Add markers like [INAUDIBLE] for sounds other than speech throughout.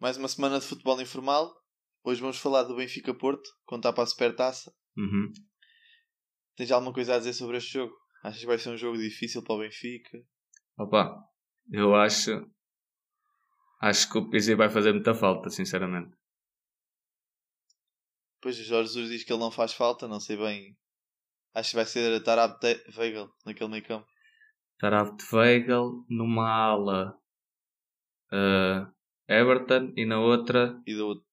Mais uma semana de futebol informal. Hoje vamos falar do Benfica Porto, contar para a Supertaça. Uhum. Tens alguma coisa a dizer sobre este jogo? Achas que vai ser um jogo difícil para o Benfica? Opa, eu acho. Acho que o Pizzi vai fazer muita falta, sinceramente. Pois o Jorge Jesus diz que ele não faz falta, não sei bem. Acho que vai ser Tarab Weigl naquele meio campo. Taraf de Weigl numa ala eh, Everton e na outra E do outro.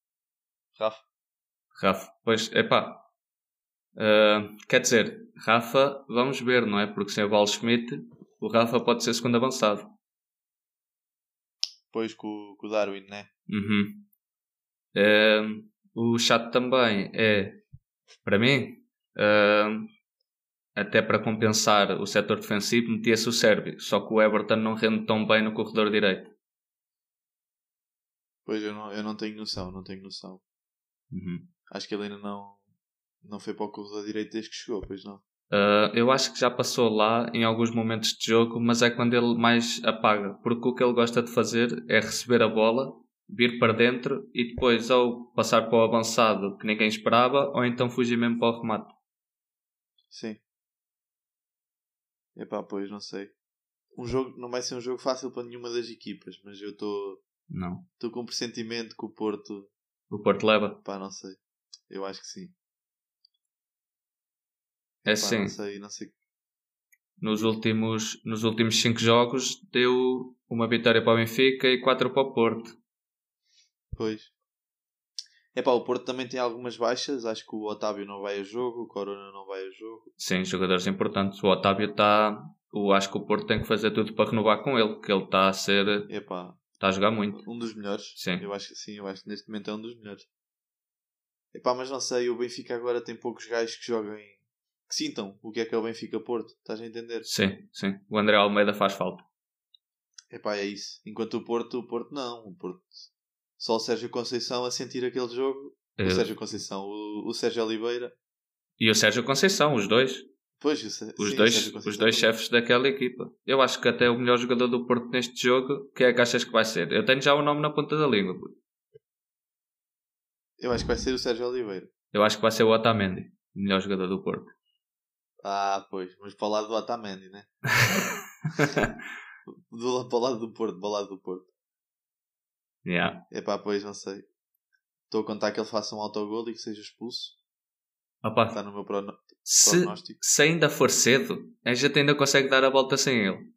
Rafa. Rafa. Pois, epá. eh, quer dizer, Rafa, vamos ver, não é? Porque sem o Val Schmidt, o Rafa pode ser segundo avançado. Depois com, com o Darwin, né? Uhum. Eh, o chato também é, para mim, eh, até para compensar o setor defensivo, metia-se o Sérvio. Só que o Everton não rende tão bem no corredor direito. Pois eu não, eu não tenho noção, não tenho noção. Uhum. Acho que ele ainda não, não foi para o corredor direito desde que chegou, pois não. Uh, eu acho que já passou lá em alguns momentos de jogo, mas é quando ele mais apaga, porque o que ele gosta de fazer é receber a bola, vir para dentro e depois ou passar para o avançado que ninguém esperava, ou então fugir mesmo para o remate. Sim. Epá, pois, não sei. Um jogo, não vai ser um jogo fácil para nenhuma das equipas, mas eu estou Não. estou com um pressentimento que o Porto, O Porto leva. pá, não sei. Eu acho que sim. É Pá, assim, Não sei, não sei. nos últimos, nos últimos cinco jogos deu uma vitória para o Benfica e quatro para o Porto. Pois. Epá, o Porto também tem algumas baixas. Acho que o Otávio não vai a jogo, o Corona não vai a jogo. Sim, jogadores importantes. O Otávio está. Acho que o Porto tem que fazer tudo para renovar com ele, que ele está a ser. Epá, está a jogar muito. um dos melhores. Sim. Eu acho que sim, eu acho que neste momento é um dos melhores. Epá, mas não sei, o Benfica agora tem poucos gajos que joguem, que sintam o que é que é o Benfica Porto, estás a entender? Sim, sim. O André Almeida faz falta. Epá, é isso. Enquanto o Porto, o Porto não, o Porto. Só o Sérgio Conceição a sentir aquele jogo. O Sérgio Conceição, o, o Sérgio Oliveira. E o Sérgio Conceição, os dois. Pois, Os sim, dois, os dois chefes daquela equipa. Eu acho que até o melhor jogador do Porto neste jogo, que é que achas que vai ser? Eu tenho já o nome na ponta da língua. Eu acho que vai ser o Sérgio Oliveira. Eu acho que vai ser o Otamendi, o melhor jogador do Porto. Ah, pois, mas para o lado do Otamendi, né? [LAUGHS] [LAUGHS] Do, para o lado do Porto, para o lado do Porto. Yeah. Epá, pois, não sei. Estou a contar que ele faça um autogol e que seja expulso. Opa, Está no meu prono- se, prognóstico. se ainda for cedo, a gente ainda consegue dar a volta sem ele.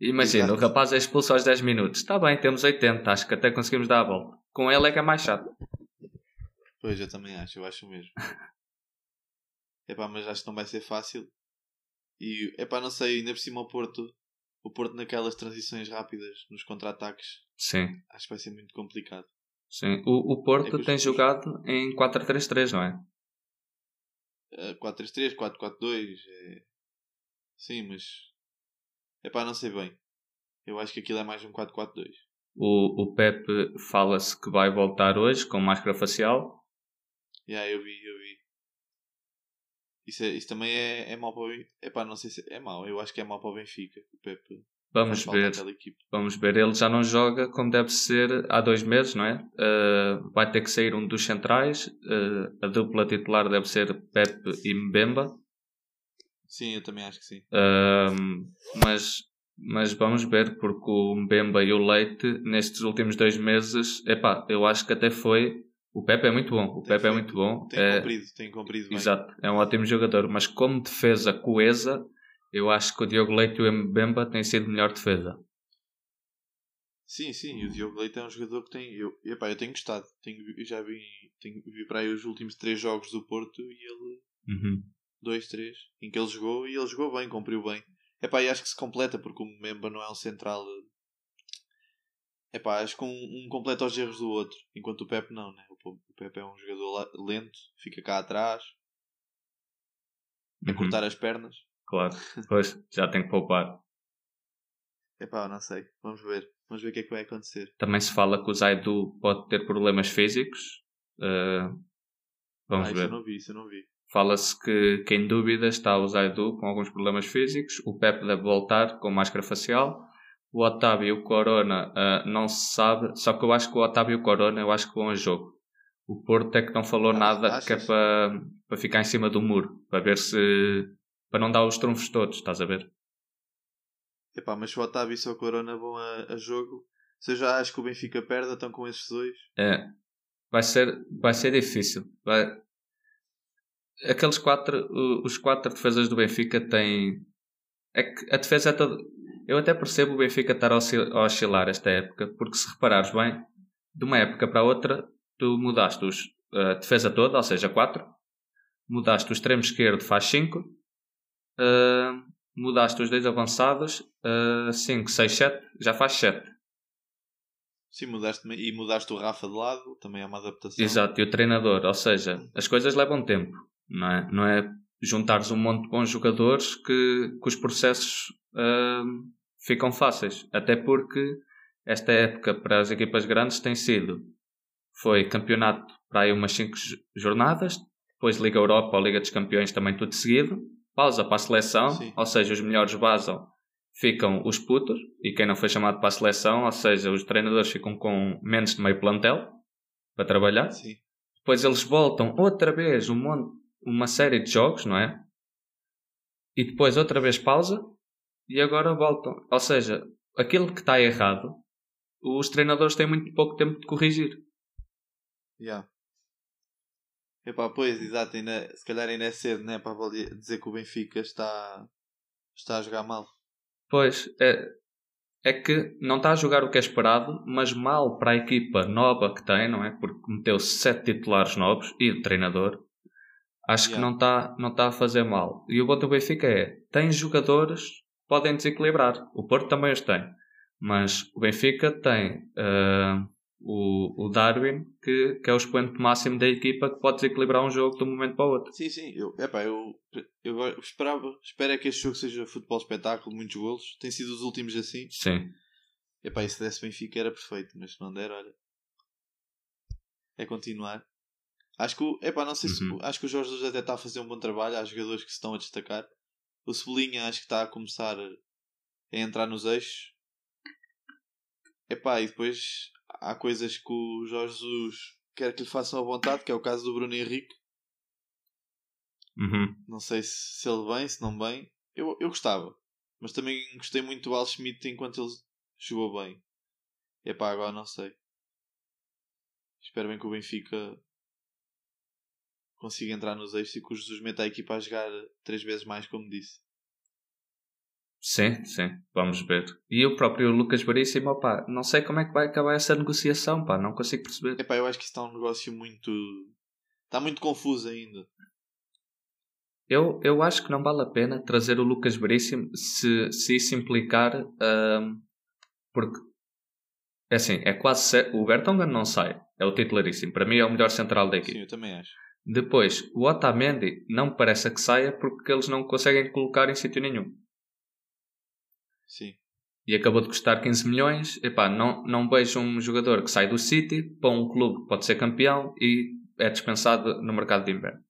Imagina, Exato. o rapaz é expulso aos 10 minutos. Está bem, temos 80, acho que até conseguimos dar a volta. Com ele é que é mais chato. Pois, eu também acho, eu acho mesmo. [LAUGHS] Epá, mas acho que não vai ser fácil. E, epá, não sei, ainda por cima o Porto, o Porto naquelas transições rápidas, nos contra-ataques, Sim, acho que vai ser muito complicado. sim. O, o Porto É tem os- jogado em 4-3-3, não é? Eh, 4-3-3, 4-4-2, é... sim, mas, epá, não sei bem. Eu acho que aquilo é mais um 4-4-2. O, o Pepe fala-se que vai voltar hoje com máscara facial. Yeah, eu vi, eu vi. Isso, é- isso também é, é mau para o Benfica. Epá, não sei se é mau. Eu acho que é mau para o Benfica. O Pepe Vamos ver. Vamos ver. Ele já não joga como deve ser há dois meses, não é? Uh, vai ter que sair um dos centrais. Uh, a dupla titular deve ser Pepe e Mbemba. Sim, eu também acho que sim. Um, mas, mas vamos ver, porque o Mbemba e o Leite, nestes últimos dois meses, epá, eu acho que até foi. O Pepe é muito bom. O Tem Pepe é muito bom. Tem É- cumprido, tem cumprido bem. Exato, é um ótimo jogador, mas como defesa coesa, eu acho que o Diogo Leite e o Mbemba têm sido melhor defesa. Sim, sim, o Diogo Leite é um jogador que tem. Eu, epá, eu tenho gostado. Tenho, eu já vi, tenho, vi para aí os últimos três jogos do Porto e ele. Uhum. Dois, três, em que ele jogou e ele jogou bem, cumpriu bem. Epá, e acho que se completa porque o Memba não é um central. Epá, acho que um, um completa os erros do outro, enquanto o Pepe não, né? O, Pe- o Pepe é um jogador lento, fica cá atrás, a Uhum. cortar as pernas. Claro, [LAUGHS] pois já tem que poupar. Epá, não sei, vamos ver. Vamos ver o que é que vai acontecer. Também se fala que o Zaidu pode ter problemas físicos. Uh, vamos ah, isso ver. eu não vi, isso eu não vi. Fala-se que, que em dúvida está o Zaidu com alguns problemas físicos, o Pepe deve voltar com máscara facial, o Otávio e o Corona uh, não se sabe, só que eu acho que o Otávio e o Corona eu acho que vão a jogo. O Porto é que não falou ah, nada achas? que é para, para ficar em cima do muro, para ver se. para não dar os trunfos todos, estás a ver? Epá, mas se o Otávio e o Corona vão a, a jogo, se eu já acho que o Benfica perde, estão com esses dois. É, vai ser, vai ser difícil. Vai... Aqueles quatro, os quatro defesas do Benfica têm. É que a defesa é toda. Eu até percebo o Benfica estar a oscilar esta época, porque se reparares bem, de uma época para outra, tu mudaste os, a defesa toda, ou seja, 4, mudaste o extremo esquerdo, faz 5, uh, mudaste os dois avançados, 5, 6, 7, já faz 7. Sim, mudaste, e mudaste o Rafa de lado, também é uma adaptação. Exato, e o treinador, ou seja, as coisas levam tempo, não é? Não é juntares um monte de bons jogadores que, que os processos uh, ficam fáceis. Até porque esta época para as equipas grandes tem sido foi campeonato para aí umas 5 jornadas, depois Liga Europa ou Liga dos Campeões também tudo seguido, pausa para a seleção, Sim. ou seja, os melhores vazam, ficam os putos, e quem não foi chamado para a seleção, ou seja, os treinadores ficam com menos de meio plantel para trabalhar. Sim. Depois eles voltam outra vez um monte, uma série de jogos, não é? E depois outra vez pausa e agora voltam. Ou seja, aquilo que está errado, os treinadores têm muito pouco tempo de corrigir. Yeah. Epá, pois, exato, ainda, se calhar ainda é cedo, né? Para dizer que o Benfica está, está a jogar mal. Pois, é, é que não está a jogar o que é esperado, mas mal para a equipa nova que tem, não é? Porque meteu sete titulares novos e o treinador. Acho yeah. que não está, não está a fazer mal. E o bom do Benfica é: tem jogadores que podem desequilibrar. O Porto também os tem. Mas o Benfica tem uh, o, o Darwin, que, que é o expoente máximo da equipa que pode desequilibrar um jogo de um momento para o outro. Sim, sim. Eu, epá, eu, eu esperava, espero é que este jogo seja futebol espetáculo, muitos golos. Tem sido os últimos assim. Sim. Epá, e se desse Benfica era perfeito, mas se não der, olha. É continuar. Acho que, o, epá, não sei se, uhum. acho que o Jorge Jesus até está a fazer um bom trabalho. Há jogadores que se estão a destacar. O Cebolinha acho que está a começar a entrar nos eixos. Epá, e depois há coisas que o Jorge Jesus quer que lhe façam à vontade, que é o caso do Bruno Henrique. Uhum. Não sei se, se ele vem, se não bem. Eu, eu gostava. Mas também gostei muito do Al Schmidt enquanto ele jogou bem. E pá, agora não sei. Espero bem que o Benfica consiga entrar nos eixos e que o Jesus meta a equipa a jogar três vezes mais, como disse. Sim, sim, vamos ver. E o próprio Lucas Veríssimo, pá, não sei como é que vai acabar essa negociação, pá, não consigo perceber. Epá, eu acho que está um negócio muito. Está muito confuso ainda. Eu, eu acho que não vale a pena trazer o Lucas Veríssimo se, se isso implicar. Um, porque. É assim, é quase. Certo, o Bertongan não sai, é o titularíssimo. Para mim é o melhor central da equipe. Sim, eu também acho. Depois, o Otamendi não parece que saia porque eles não conseguem colocar em sítio nenhum. Sim. E acabou de custar 15 milhões. Epá, não, não vejo um jogador que sai do City para um clube que pode ser campeão e é dispensado no mercado de inverno.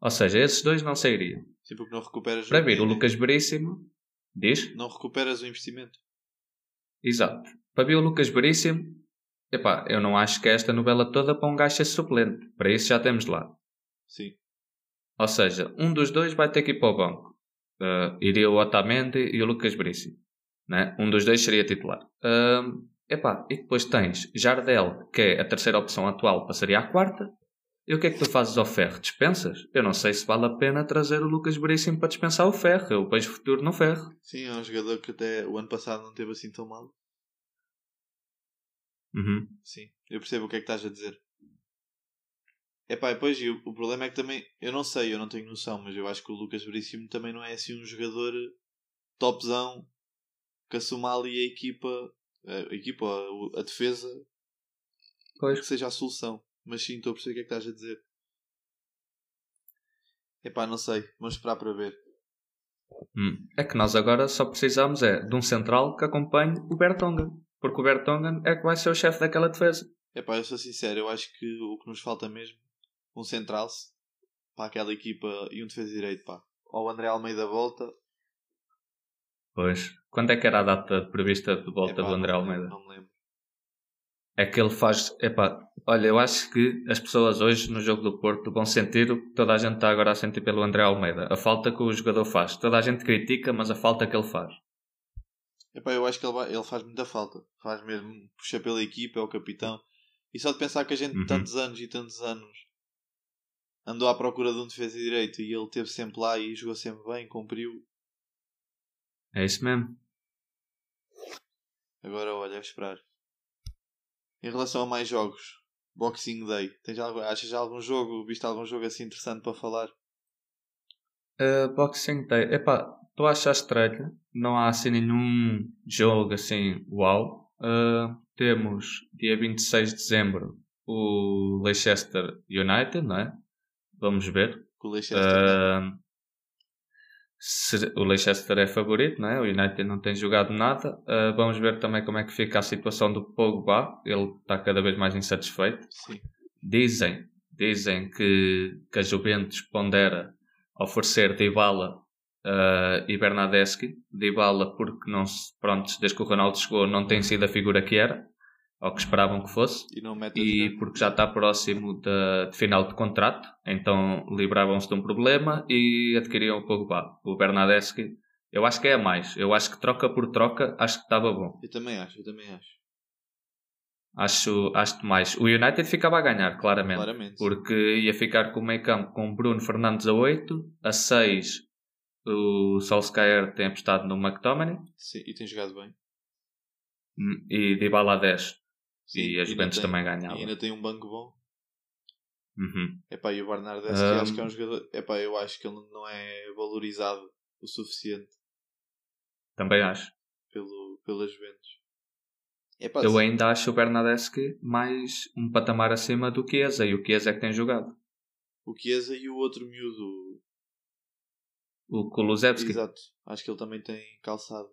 Ou seja, esses dois não sairiam. Sim, porque não recuperas Para vir o Lucas Veríssimo, diz? Não recuperas o investimento. Exato. Para vir o Lucas Veríssimo, epá, eu não acho que é esta novela toda para um gajo ser suplente. Para isso já temos lá. Sim. Ou seja, um dos dois vai ter que ir para o banco uh, iria o Otamendi e o Lucas Brice. Né? Um dos dois seria titular. Uh, epá, e depois tens Jardel, que é a terceira opção atual, passaria à quarta. E o que é que tu fazes ao Ferro? Dispensas? Eu não sei se vale a pena trazer o Lucas Veríssimo para dispensar o Ferro. Eu vejo futuro no Ferro. Sim, é um jogador que até o ano passado não teve assim tão mal. Uhum. Sim, eu percebo o que é que estás a dizer. É pá, depois o, o problema é que também, eu não sei, eu não tenho noção, mas eu acho que o Lucas Veríssimo também não é assim um jogador topzão que assuma ali a equipa, a, equipa, a, a defesa, pois. que seja a solução. Mas sim, estou a perceber o que é que estás a dizer. É pá, não sei, vamos esperar para ver. Hum. É que nós agora só precisamos é de um central que acompanhe o Bertonga. Porque o Bertonga é que vai ser o chefe daquela defesa. É pá, eu sou sincero, eu acho que o que nos falta mesmo um central para aquela equipa e um defesa direito, pá. Ou o André Almeida volta. Pois. Quando é que era a data prevista de volta Epá, do André Almeida? Não me lembro. É que ele faz. Epá, olha, eu acho que as pessoas hoje no jogo do Porto vão sentir o que toda a gente está agora a sentir pelo André Almeida. A falta que o jogador faz. Toda a gente critica, mas a falta que ele faz. Epá, eu acho que ele, vai- ele faz muita falta. Faz mesmo, puxa pela equipa, é o capitão. E só de pensar que a gente, Uhum. tantos anos e tantos anos, andou à procura de um defesa direito e ele esteve sempre lá e jogou sempre bem, cumpriu. É isso mesmo. Agora, olha, é esperar. Em relação a mais jogos, Boxing Day, tens algo, achas já algum jogo, viste algum jogo assim interessante para falar? Uh, Boxing Day. Epá, tu achas estranho? Não há assim nenhum jogo assim, uau. Uh, temos dia 26 de dezembro o Leicester United, não é? Vamos ver. O Leicester. Uh, se- o Leicester é favorito, não é? O United não tem jogado nada. Uh, vamos ver também como é que fica a situação do Pogba. Ele está cada vez mais insatisfeito. Sim. Dizem, dizem que, que a Juventus pondera oferecer Dybala uh, e Bernadeschi. Dybala porque não se, pronto, desde que o Ronaldo chegou não tem sido a figura que era, ou que esperavam que fosse. E E porque já está próximo da- de, final de contrato, então livravam-se de um problema e adquiriam o Pogba. O Bernadeschi, eu acho que é a mais. Eu acho que troca por troca, acho que estava bom. Eu também acho, eu também acho. Acho, acho mais. O United ficava a ganhar, claramente. Claramente. Porque ia ficar com o meio campo com Bruno Fernandes a 8, a 6 o Solskjaer tem apostado no McTominay Sim, e tem jogado bem. hum, e Dybala a 10. Sim, e a Juventus tem- também E ganhava. ainda tem um banco bom. Uhum. Epá, e o Bernardeschi Um, acho que é um jogador. Epá, eu acho que ele não é valorizado o suficiente Também acho. pelo, pela Juventus. Epá, Eu se- ainda acho o Bernadeschi mais um patamar acima do Chiesa e o Chiesa é que tem jogado. o Chiesa e o outro miúdo. O Kulusevski. Exato. Acho que ele também tem calçado.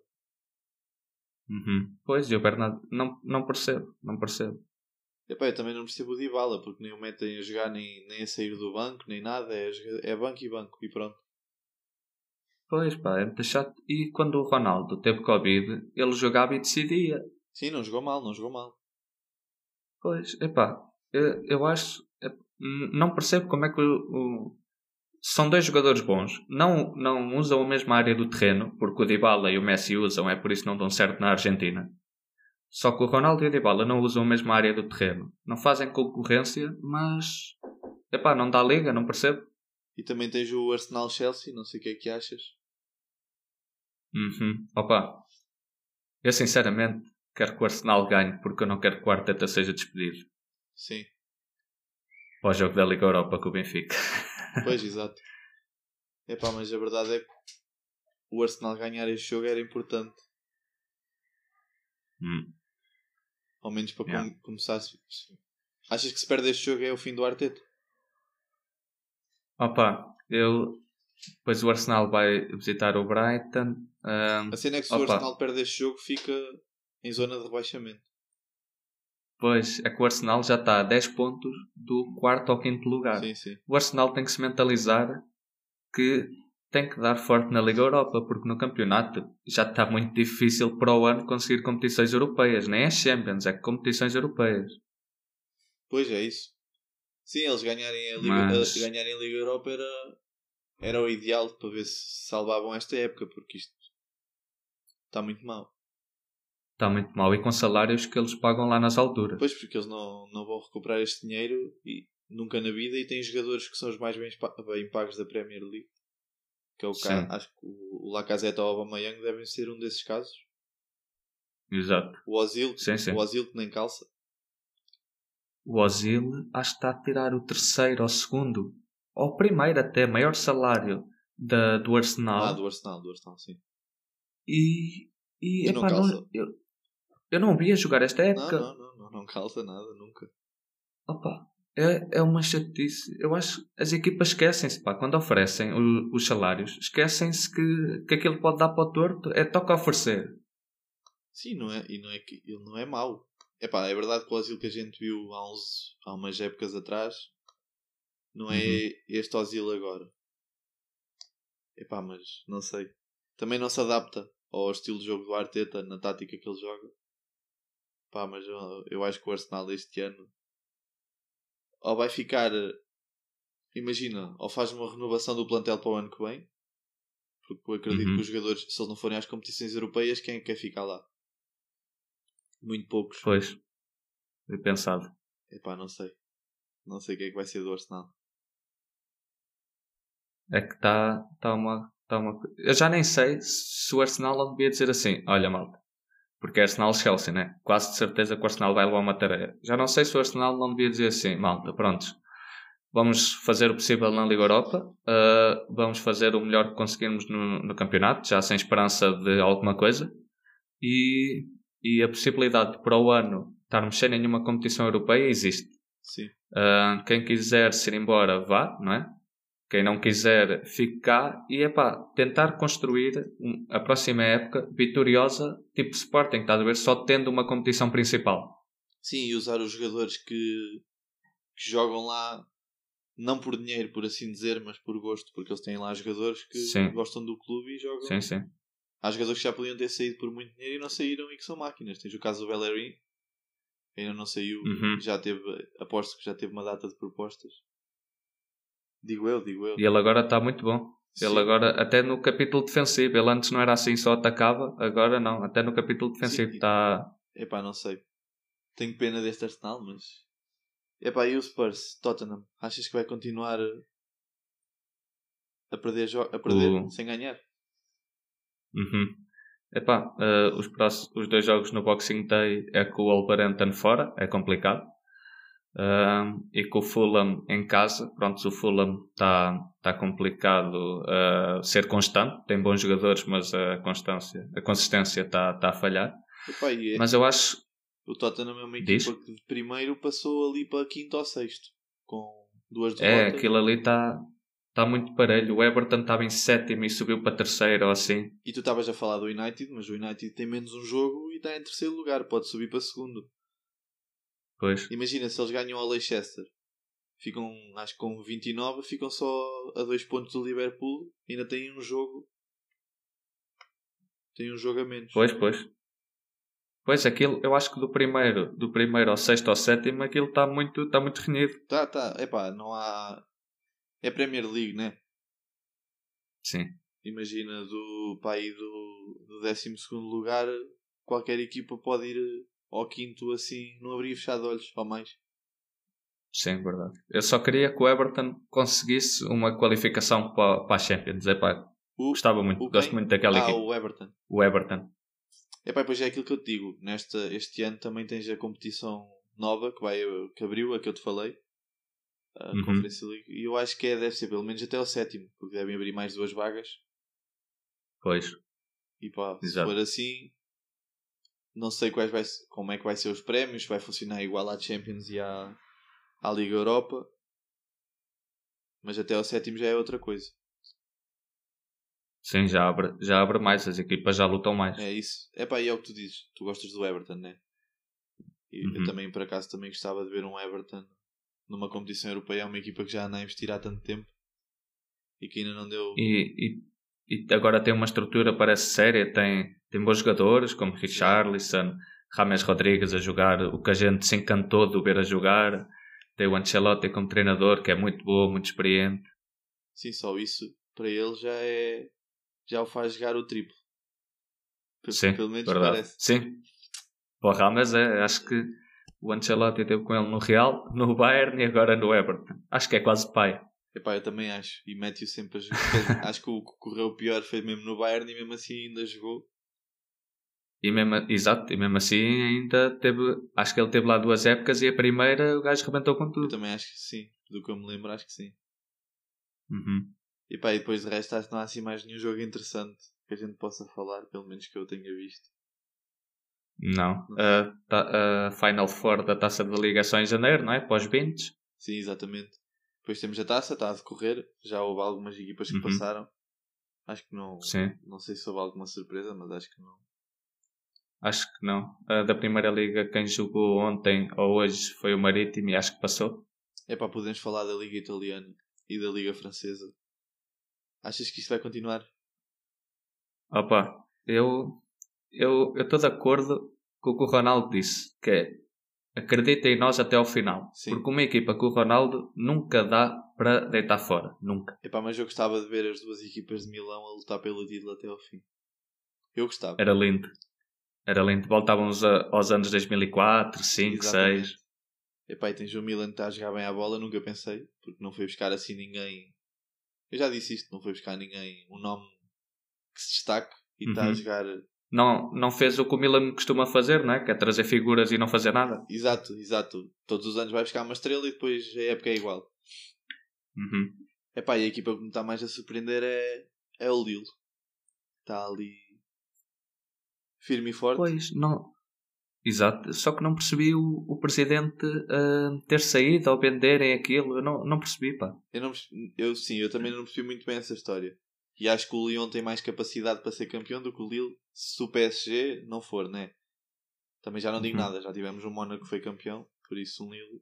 Uhum. Pois, e o Bernard não, não percebo, não percebo. Epá, eu também não percebo o Dybala, porque nem o metem a jogar, nem, nem a sair do banco, nem nada. É, é banco e banco, e pronto. Pois pá, é muito chato. E quando o Ronaldo teve Covid, ele jogava e decidia. Sim, não jogou mal, não jogou mal. Pois, epá, eu, eu acho. não percebo como é que o, o- São dois jogadores bons. Não, não usam a mesma área do terreno, porque o Dybala e o Messi usam, é por isso que não dão certo na Argentina. Só que o Ronaldo e o Dybala não usam a mesma área do terreno. Não fazem concorrência, mas. Epá, não dá liga, não percebo. E também tens o Arsenal Chelsea, não sei o que é que achas. Uhum. Opa, eu sinceramente quero que o Arsenal ganhe, porque eu não quero que o Arteta seja despedido. Sim, Para o jogo da Liga Europa com o Benfica. [LAUGHS] pois, exato. Epá, mas a verdade é que o Arsenal ganhar este jogo era importante. Hum. Ao menos para Yeah. com- começar. se- Achas que se perde este jogo é o fim do Arteta? Opa, eu. Depois o Arsenal vai visitar o Brighton. Ahm, A cena é que se o Opa. Arsenal perde este jogo fica em zona de rebaixamento. Pois é que o Arsenal já está a 10 pontos do quarto ao quinto lugar. Sim, sim. O Arsenal tem que se mentalizar que tem que dar forte na Liga Europa, porque no campeonato já está muito difícil para o ano conseguir competições europeias. Nem é Champions, é competições europeias. Pois é isso. Sim, eles ganharem a Liga, Mas- a- ganharem a Liga Europa era, era o ideal para ver se salvavam esta época, porque isto está muito mal. Está muito mal. E com salários que eles pagam lá nas alturas. Pois, porque eles não, não vão recuperar este dinheiro e, nunca na vida e têm jogadores que são os mais bem, bem pagos da Premier League. Que é o Sim. caso, acho que o, o Lacazette ou o Aubameyang devem ser um desses casos. Exato. O Ozil, Sim, sim. o Ozil que nem calça. O Ozil acho que está a tirar o terceiro ou segundo. Ou o primeiro até, maior salário da, do Arsenal. Ah, do Arsenal, do Arsenal, sim. E, e, E não epá, não- calça. eu, eu não via jogar esta época. não, não, não, não calça nada, nunca. Opa, é, é uma chatice. Eu acho que as equipas esquecem-se, pá, quando oferecem o- os salários, esquecem-se que, que aquilo pode dar para o torto, é toca oferecer. Sim, não é, e não é que ele não é mau. Epá, é verdade que o Ozil que a gente viu há, uns, há umas épocas atrás Não é Uhum. este Ozil agora. Epá, mas não sei. Também não se adapta ao estilo de jogo do Arteta, na tática que ele joga. Pá, mas eu, eu acho que o Arsenal este ano ou vai ficar. Imagina, ou faz uma renovação do plantel para o ano que vem, porque eu acredito Uhum. que os jogadores, se eles não forem às competições europeias, quem é que quer ficar lá? Muito poucos. Pois. Bem pensado. Epá, não sei. Não sei o que é que vai ser do Arsenal. É que está tá uma, tá uma. Eu já nem sei se o Arsenal não devia dizer assim: olha, malta. Porque é Arsenal-Chelsea, né? Quase de certeza que o Arsenal vai levar uma tarefa. Já não sei se o Arsenal não devia dizer assim: malta, prontos. Vamos fazer o possível na Liga Europa. uh, vamos fazer o melhor que conseguirmos no, no campeonato, já sem esperança de alguma coisa. E, e a possibilidade de para o ano estarmos sem nenhuma competição europeia existe. Sim. Uh, quem quiser se ir embora, vá, não é? Quem não quiser, fique cá e é pá, tentar construir um- a próxima época vitoriosa, tipo Sporting, estás a ver? Só tendo uma competição principal. Sim, e usar os jogadores que, que jogam lá, não por dinheiro, por assim dizer, mas por gosto, porque eles têm lá jogadores que Sim. gostam do clube e jogam. Sim, sim. Há jogadores que já podiam ter saído por muito dinheiro e não saíram e que são máquinas. Tens o caso do Bellerin, que ainda não saiu, Uhum. já teve, aposto que já teve uma data de propostas. Digo eu, digo eu. E ele agora está muito bom. Ele Sim. agora, até no capítulo defensivo, ele antes não era assim, só atacava, agora não, até no capítulo defensivo está. Epá, não sei. Tenho pena deste Arsenal, mas. Epá, e o Spurs, Tottenham? Achas que vai continuar a- perder, a perder O- sem ganhar? Uhum. Epá, eh, os, próximos, os dois jogos no Boxing Day é com o Wolverhampton fora, é complicado. Ahm, e com o Fulham em casa, pronto, o Fulham está tá complicado eh, ser constante, tem bons jogadores, mas a constância, a consistência está tá a falhar. E é- Mas eu acho, o Tottenham é uma Diz? equipa que de primeiro passou ali para quinto ou sexto, com duas é, derrotas. aquilo ali está tá muito parelho. O Everton estava em sétimo e subiu para terceiro ou assim. E tu estavas a falar do United, mas o United tem menos um jogo e está em terceiro lugar, pode subir para segundo. Pois, Imagina se eles ganham ao Leicester, ficam, acho que com 29, ficam só a dois pontos do Liverpool, ainda têm um jogo. Tem um jogo a menos. pois, pois. Pois, aquilo, eu acho que do primeiro, do primeiro ao sexto ao sétimo, aquilo está muito, tá muito renhido. Tá, tá, epá, não há. É Premier League, né? Sim. Imagina do pai do, do 12 lugar, qualquer equipa pode ir ao quinto assim, não abrir fechar de olhos, ou mais. Sim, verdade. Eu só queria que o Everton conseguisse uma qualificação para, para a Champions. Epá, O, gostava muito, o gosto muito daquela ah, equipe. o Everton. O Everton. Epá, pois é aquilo que eu te digo. Nesta, este ano também tens a competição nova que, vai, que abriu, a que eu te falei. A Uhum. Conference League. E eu acho que é, deve ser pelo menos até o sétimo, porque devem abrir mais duas vagas. Pois. E pá, se Exato. for assim, não sei quais vai, como é que vai ser os prémios, vai funcionar igual à Champions e à, à Liga Europa. Mas até ao sétimo já é outra coisa. Sim, já abre, já abre mais. As equipas já lutam mais. É isso. É pá, e é o que tu dizes. Tu gostas do Everton, né? E eu Uhum. também, por acaso, também gostava de ver um Everton numa competição europeia. É uma equipa que já anda a investir há tanto tempo e que ainda não deu. E, e, e agora tem uma estrutura, parece séria. Tem, tem bons jogadores, como Richarlison, Rames Rodrigues a jogar. O que a gente se encantou de o ver a jogar. Tem o Ancelotti como treinador, que é muito bom, muito experiente. Sim, só isso para ele já é. Já o faz jogar o triplo. Sim, Pelo menos verdade. parece. Sim. Para o Rames, é, acho que o Ancelotti teve com ele no Real, no Bayern e agora no Everton. Acho que é quase pai. Epá, eu também acho. E mete-o sempre a jogar. [LAUGHS] acho que o que correu pior foi mesmo no Bayern e mesmo assim ainda jogou. E mesmo, exato, e mesmo assim ainda teve. Acho que ele teve lá duas épocas e a primeira o gajo rebentou com Eu tudo. também acho que sim. Do que eu me lembro, acho que sim. Uhum. E pá, e depois de resto acho que não há assim mais nenhum jogo interessante que a gente possa falar, pelo menos que eu tenha visto. Não. A, ta- a Final Four da taça da Liga é só em janeiro, não é? Pós 20. Sim, exatamente. Depois temos a taça, está a decorrer. Já houve algumas equipas que Uhum. passaram. Acho que não. Sim. Não sei se houve alguma surpresa, mas acho que não. Acho que não. A da Primeira Liga, quem jogou ontem ou hoje foi o Marítimo e acho que passou. É pá, podemos falar da Liga Italiana e da Liga Francesa. Achas que isto vai continuar? Opa, eu eu estou de acordo com o que o Ronaldo disse, que é acredita em nós até ao final. Sim. Porque uma equipa com o Ronaldo nunca dá para deitar fora. Nunca. Epá, mas eu gostava de ver as duas equipas de Milão a lutar pelo título até ao fim. Eu gostava. Era lindo. Era lindo. Voltávamos a- aos anos 2004, 5, Exatamente. 6. Epá, e tens o Milan que está a jogar bem a bola, nunca pensei, porque não foi buscar assim ninguém. Eu já disse isto, não foi buscar ninguém, um nome que se destaque e está a Uhum. jogar. Não, não fez o que o Milan costuma fazer, não é? Que é trazer figuras e não fazer nada. Exato, exato. Todos os anos vai buscar uma estrela e depois a época é igual. Uhum. Epá, e a equipa que me está mais a surpreender é, é o Lille. Está ali firme e forte. Pois, não. Exato. Só que não percebi o, o presidente ah, ter saído ou venderem aquilo. Eu não, não percebi, pá. Eu, não, eu sim, eu também não percebi muito bem essa história. E acho que o Lyon tem mais capacidade para ser campeão do que o Lille se o PSG não for, né? Também já não digo Uhum. nada, já tivemos um Mónaco que foi campeão, por isso um Lille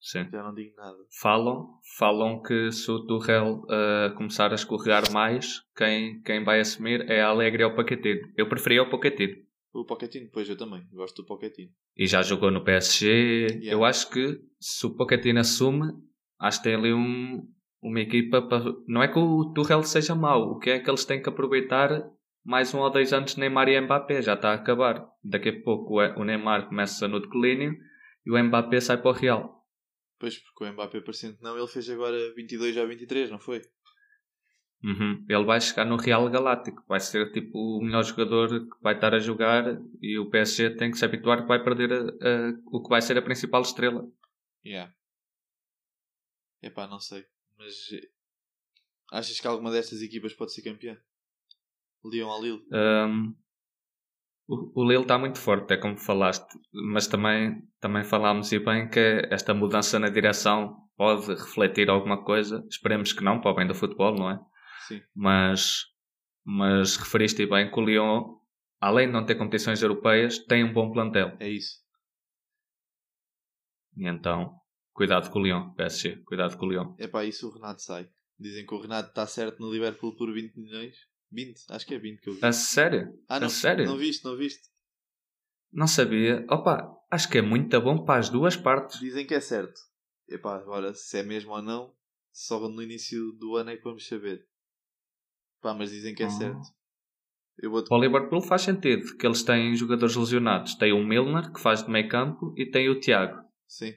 Sim. já não digo nada. Falam, falam que se o Tuchel ah, começar a escorregar mais, quem, quem vai assumir é a Alegre ou o Paquetino. Eu preferia o Paquetino. O Pochettino, pois eu também, gosto do Pochettino. E já jogou no PSG. Yeah. Eu acho que se o Pochettino assume, acho que tem ali um, uma equipa para. Não é que o Tuchel seja mau, o que é que eles têm que aproveitar mais um ou dois anos Neymar e Mbappé, já está a acabar. Daqui a pouco o Neymar começa no declínio e o Mbappé sai para o Real. Pois, porque o Mbappé parecendo que não, ele fez agora 22 ou 23, não foi? Uhum. Ele vai chegar no Real Galáctico, vai ser tipo o melhor jogador que vai estar a jogar e o PSG tem que se habituar que vai perder a- a- o que vai ser a principal estrela. Yeah. Epá, não sei. Mas eh, achas que alguma destas equipas pode ser campeã? Lyon ou Lille? Um, o, o Lille está muito forte, é como falaste, mas também, também falámos e bem que esta mudança na direção pode refletir alguma coisa. Esperemos que não, para o bem do futebol, não é? Sim. Mas, mas referiste bem que o Lyon, além de não ter competições europeias, tem um bom plantel. É isso. E então, cuidado com o Lyon, PSG, cuidado com o Lyon. Epá, isso o Renato sai. Dizem que o Renato está certo no Liverpool por 20 milhões. 20? Acho que é 20 que eu vi. A sério? ah, não, a sério? não viste, não viste? Não sabia. Opa, acho que é muito bom para as duas partes. Dizem que é certo. Epá, agora se é mesmo ou não, só no início do ano é que vamos saber. Pá, mas dizem que é Ah. certo. Eu vou o Liverpool faz sentido, que eles têm jogadores lesionados. Tem o Milner, que faz de meio campo, e tem o Tiago. Sim.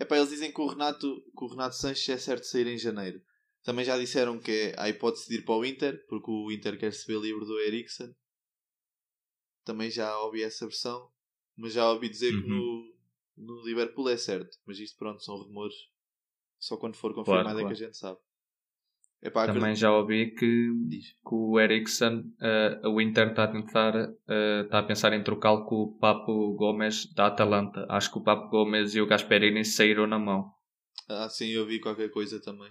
Epá, eles dizem que o Renato, que o Renato Sanches é certo sair em janeiro. Também já disseram que é a hipótese de ir para o Inter, porque o Inter quer se ver livre do Eriksen. Também já ouvi essa versão, mas já ouvi dizer que Uhum. no, no Liverpool é certo. Mas isto, pronto, são rumores. Só quando for confirmado Claro, é claro. que a gente sabe. Epá, Também acredito- já ouvi que, Diz. que o Eriksen, eh, o Inter está a tentar, eh, está a pensar em trocá-lo com o Papo Gomes da Atalanta. Acho que o Papo Gomes e o Gasperini saíram na mão. Ah, sim, eu vi qualquer coisa também.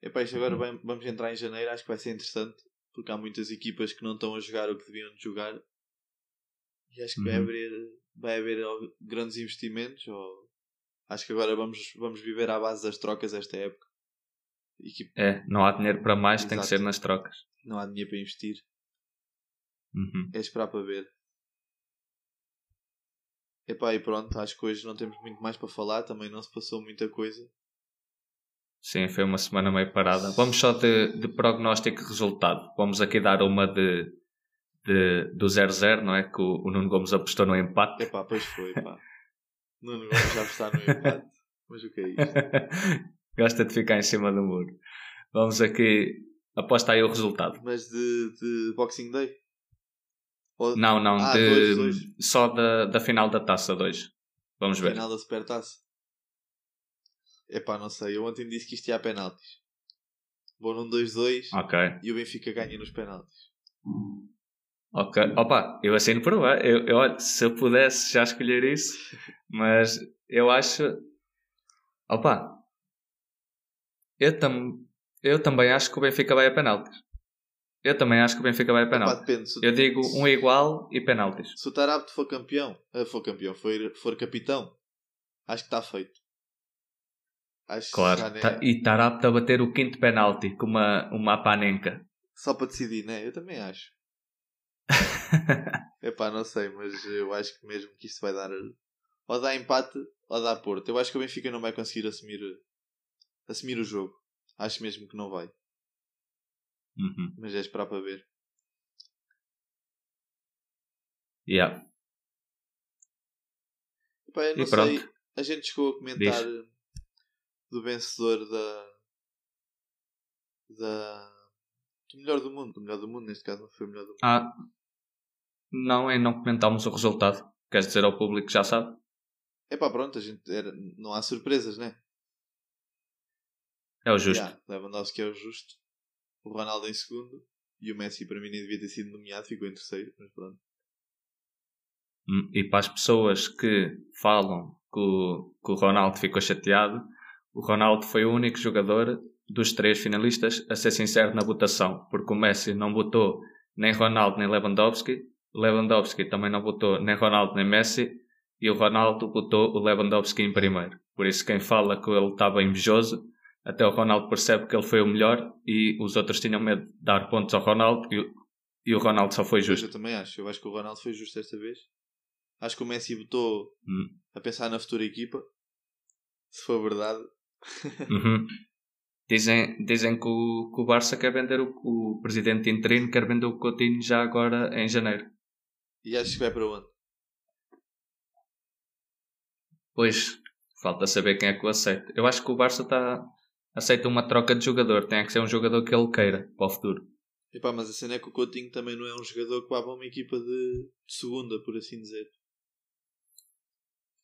Epá, isto agora Uhum. vai- vamos entrar em janeiro, acho que vai ser interessante, porque há muitas equipas que não estão a jogar o que deviam de jogar. E acho que vai Uhum. haver, vai haver grandes investimentos. Ou... Acho que agora vamos, vamos viver à base das trocas esta época. Equipe, É, não há dinheiro para mais, tem que Exato. ser nas trocas. não há dinheiro para investir. Uhum. É esperar para ver. Epá, e pronto, acho que hoje não temos muito mais para falar, também não se passou muita coisa. Sim, foi uma semana meio parada. Vamos só de, de prognóstico e resultado. Vamos aqui dar uma de, de, do 0-0, não é? Que o, o Nuno Gomes apostou no empate. Epá, pois foi, pá. [LAUGHS] Nuno Gomes já está no empate. Mas o que é isto? [LAUGHS] Gosta de ficar em cima do muro. Vamos aqui. Aposta aí o resultado. Mas de, de Boxing Day? Ou Não, não, Ah, de, dois, dois. só da, da final da taça 2. Vamos ver. final da Supertaça? Epá, não sei. Eu ontem disse que isto ia a penaltis. Vou num 2-2 Ok, e o Benfica ganha nos penaltis. ok. Opa, eu assino por lá. Eu, eu, olha, se eu pudesse já escolher isso, mas eu acho. Opa, eu, tam, eu também acho que o Benfica vai a penaltis. Eu também acho que o Benfica vai a penaltis. depende. Se, Eu digo um igual e penaltis. se o Tarapto for campeão, ah, for campeão, for, for capitão, acho que está feito. Acho Claro. Tá- e estar apto a bater o quinto penalti com uma, uma panenca. Só para decidir, né? Eu também acho. [LAUGHS] Epá, não sei, mas eu acho que mesmo que isto vai dar. Ou dá empate ou dá Porto. Eu acho que o Benfica não vai conseguir assumir, assumir o jogo. Acho mesmo que não vai. Uhum. Mas é esperar para ver. Yeah. Epá, eu não E sei. pronto. A gente chegou a comentar do vencedor da. da. do melhor do mundo. Do melhor do mundo, neste caso não foi o melhor do mundo. Ah, não, e não comentámos o resultado. Queres dizer ao público que já sabe? Epá, pronto, a gente era, não há surpresas, né? É o justo. Yeah, Lewandowski é o justo. O Ronaldo em segundo. E o Messi para mim nem devia ter sido nomeado, ficou em terceiro, mas pronto. Hum, E para as pessoas que falam que o, que o Ronaldo ficou chateado, o Ronaldo foi o único jogador dos três finalistas a ser sincero na votação, porque o Messi não votou nem Ronaldo nem Lewandowski, Lewandowski também não votou nem Ronaldo nem Messi, e o Ronaldo votou o Lewandowski em primeiro. Por isso, quem fala que ele estava invejoso, até o Ronaldo percebe que ele foi o melhor e os outros tinham medo de dar pontos ao Ronaldo e, o- e o Ronaldo só foi Mas justo. eu também acho. Eu acho que o Ronaldo foi justo desta vez. Acho que o Messi votou Hum. a pensar na futura equipa. Se for verdade. Uhum. [LAUGHS] Dizem, dizem que, o, que o Barça quer vender o, o presidente interino, quer vender o Coutinho já agora em janeiro. E acho que vai para onde? Pois, falta saber quem é que o aceita. Eu acho que o Barça está aceita uma troca de jogador. Tem que ser um jogador que ele queira para o futuro. Epá, mas a cena é que o Coutinho também não é um jogador que vá para uma equipa de, de segunda, por assim dizer.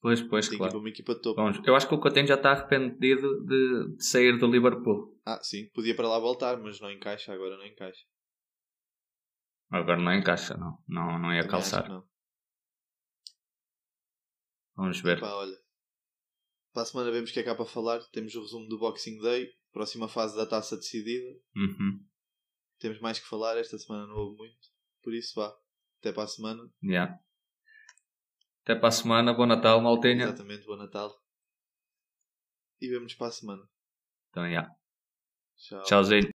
Pois, pois, Tem claro. uma equipa de topo. Vamos, eu acho que o Coutinho já está arrependido de, de sair do Liverpool. Ah, sim. Podia para lá voltar, mas não encaixa. Agora não encaixa. Agora não encaixa, não. Não, não ia Também calçar. não. Vamos ver. Olha. Para a semana vemos o que é que há para falar. Temos o resumo do Boxing Day. Próxima fase da taça decidida. Uhum. Temos mais que falar. Esta semana não houve muito. Por isso, vá. Até para a semana. Yeah. Até para a semana. Bom Natal, maltinha. Exatamente. Bom Natal. E vemos para a semana. Então, yeah. Tchau. Tchauzinho.